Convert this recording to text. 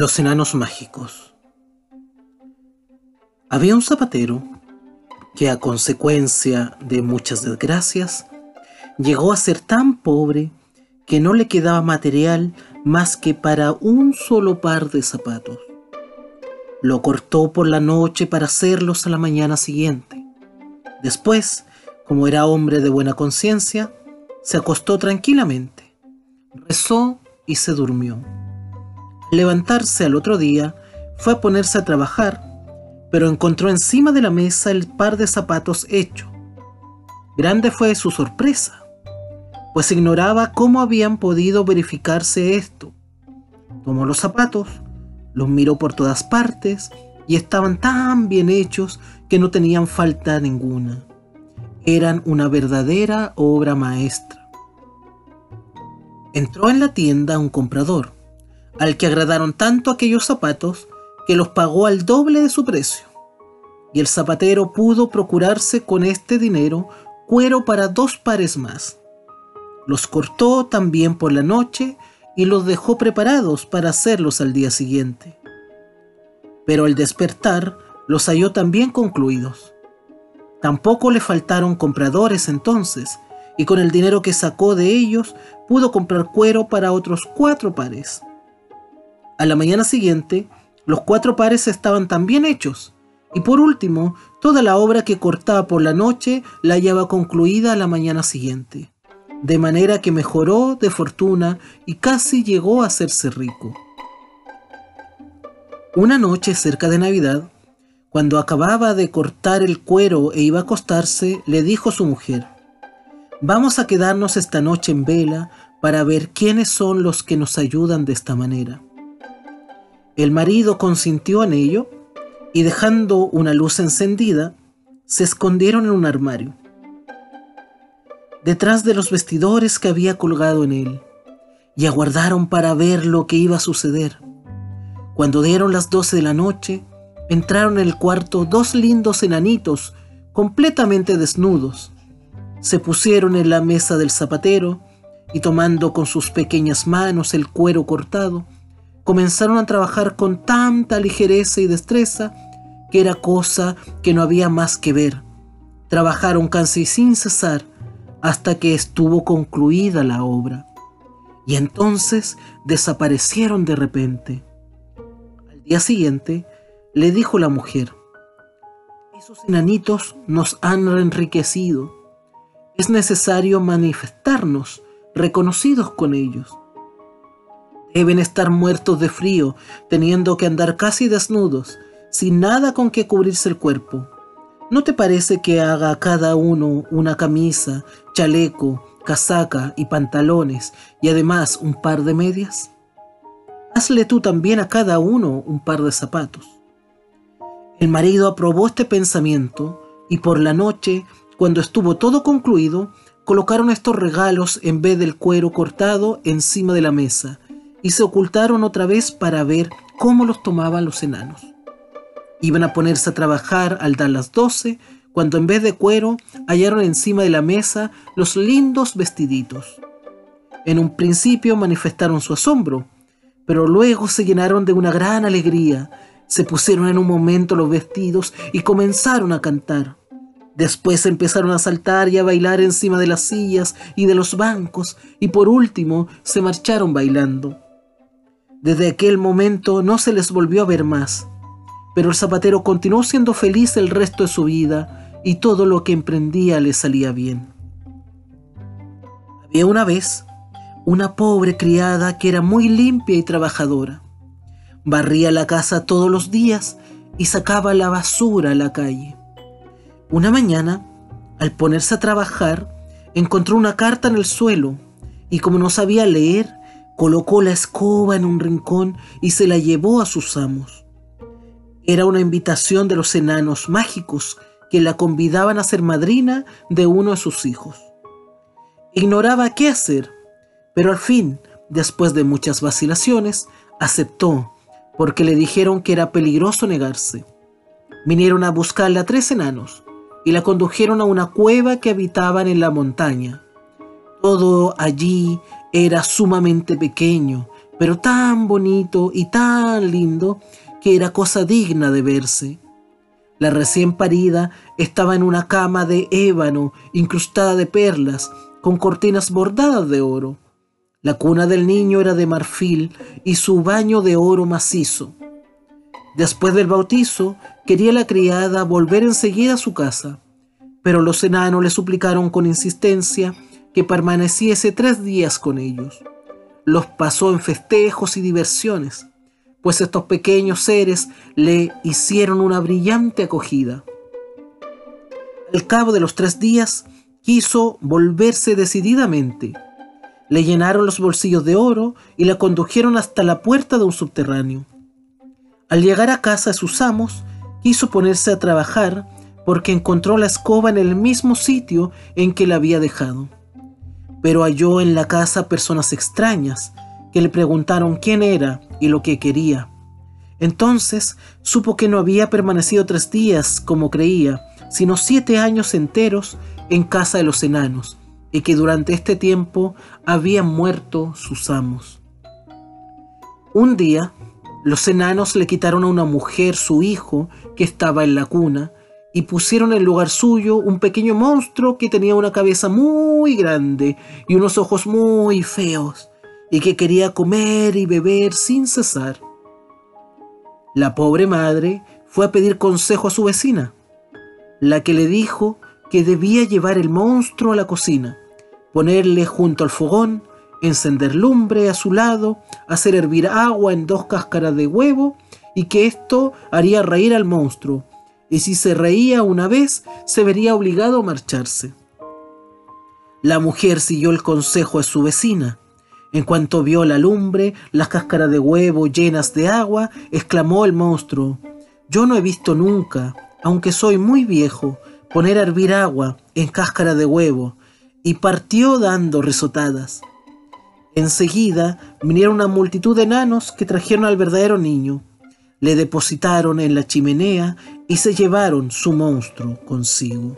Los enanos mágicos. Había un zapatero que a consecuencia de muchas desgracias llegó a ser tan pobre que no le quedaba material más que para un solo par de zapatos. Lo cortó por la noche para hacerlos a la mañana siguiente. Después, como era hombre de buena conciencia, se acostó tranquilamente, rezó y se durmió levantarse al otro día, fue a ponerse a trabajar, pero encontró encima de la mesa el par de zapatos hecho. Grande fue su sorpresa, pues ignoraba cómo habían podido verificarse esto. Tomó los zapatos, los miró por todas partes y estaban tan bien hechos que no tenían falta ninguna. Eran una verdadera obra maestra. Entró en la tienda un comprador al que agradaron tanto aquellos zapatos que los pagó al doble de su precio. Y el zapatero pudo procurarse con este dinero cuero para dos pares más. Los cortó también por la noche y los dejó preparados para hacerlos al día siguiente. Pero al despertar los halló también concluidos. Tampoco le faltaron compradores entonces, y con el dinero que sacó de ellos pudo comprar cuero para otros cuatro pares. A la mañana siguiente, los cuatro pares estaban también hechos, y por último, toda la obra que cortaba por la noche la hallaba concluida a la mañana siguiente, de manera que mejoró de fortuna y casi llegó a hacerse rico. Una noche cerca de Navidad, cuando acababa de cortar el cuero e iba a acostarse, le dijo su mujer, Vamos a quedarnos esta noche en vela para ver quiénes son los que nos ayudan de esta manera. El marido consintió en ello y dejando una luz encendida, se escondieron en un armario, detrás de los vestidores que había colgado en él, y aguardaron para ver lo que iba a suceder. Cuando dieron las doce de la noche, entraron en el cuarto dos lindos enanitos completamente desnudos. Se pusieron en la mesa del zapatero y tomando con sus pequeñas manos el cuero cortado, comenzaron a trabajar con tanta ligereza y destreza que era cosa que no había más que ver. Trabajaron casi sin cesar hasta que estuvo concluida la obra. Y entonces desaparecieron de repente. Al día siguiente le dijo la mujer, esos enanitos nos han enriquecido. Es necesario manifestarnos reconocidos con ellos. Deben estar muertos de frío, teniendo que andar casi desnudos, sin nada con que cubrirse el cuerpo. ¿No te parece que haga a cada uno una camisa, chaleco, casaca y pantalones y además un par de medias? Hazle tú también a cada uno un par de zapatos. El marido aprobó este pensamiento y por la noche, cuando estuvo todo concluido, colocaron estos regalos en vez del cuero cortado encima de la mesa y se ocultaron otra vez para ver cómo los tomaban los enanos. Iban a ponerse a trabajar al dar las doce, cuando en vez de cuero hallaron encima de la mesa los lindos vestiditos. En un principio manifestaron su asombro, pero luego se llenaron de una gran alegría, se pusieron en un momento los vestidos y comenzaron a cantar. Después empezaron a saltar y a bailar encima de las sillas y de los bancos y por último se marcharon bailando. Desde aquel momento no se les volvió a ver más, pero el zapatero continuó siendo feliz el resto de su vida y todo lo que emprendía le salía bien. Había una vez una pobre criada que era muy limpia y trabajadora. Barría la casa todos los días y sacaba la basura a la calle. Una mañana, al ponerse a trabajar, encontró una carta en el suelo y como no sabía leer, colocó la escoba en un rincón y se la llevó a sus amos. Era una invitación de los enanos mágicos que la convidaban a ser madrina de uno de sus hijos. Ignoraba qué hacer, pero al fin, después de muchas vacilaciones, aceptó, porque le dijeron que era peligroso negarse. Vinieron a buscarla tres enanos y la condujeron a una cueva que habitaban en la montaña. Todo allí era sumamente pequeño, pero tan bonito y tan lindo que era cosa digna de verse. La recién parida estaba en una cama de ébano incrustada de perlas, con cortinas bordadas de oro. La cuna del niño era de marfil y su baño de oro macizo. Después del bautizo, quería la criada volver enseguida a su casa, pero los enanos le suplicaron con insistencia que permaneciese tres días con ellos. Los pasó en festejos y diversiones, pues estos pequeños seres le hicieron una brillante acogida. Al cabo de los tres días, quiso volverse decididamente. Le llenaron los bolsillos de oro y la condujeron hasta la puerta de un subterráneo. Al llegar a casa de sus amos, quiso ponerse a trabajar porque encontró la escoba en el mismo sitio en que la había dejado. Pero halló en la casa personas extrañas que le preguntaron quién era y lo que quería. Entonces supo que no había permanecido tres días como creía, sino siete años enteros en casa de los enanos, y que durante este tiempo habían muerto sus amos. Un día, los enanos le quitaron a una mujer su hijo que estaba en la cuna, y pusieron en lugar suyo un pequeño monstruo que tenía una cabeza muy grande y unos ojos muy feos, y que quería comer y beber sin cesar. La pobre madre fue a pedir consejo a su vecina, la que le dijo que debía llevar el monstruo a la cocina, ponerle junto al fogón, encender lumbre a su lado, hacer hervir agua en dos cáscaras de huevo y que esto haría reír al monstruo, y si se reía una vez se vería obligado a marcharse. La mujer siguió el consejo de su vecina. En cuanto vio la lumbre, las cáscaras de huevo llenas de agua, exclamó el monstruo, Yo no he visto nunca, aunque soy muy viejo, poner a hervir agua en cáscara de huevo, y partió dando risotadas. Enseguida vinieron una multitud de enanos que trajeron al verdadero niño, le depositaron en la chimenea y se llevaron su monstruo consigo.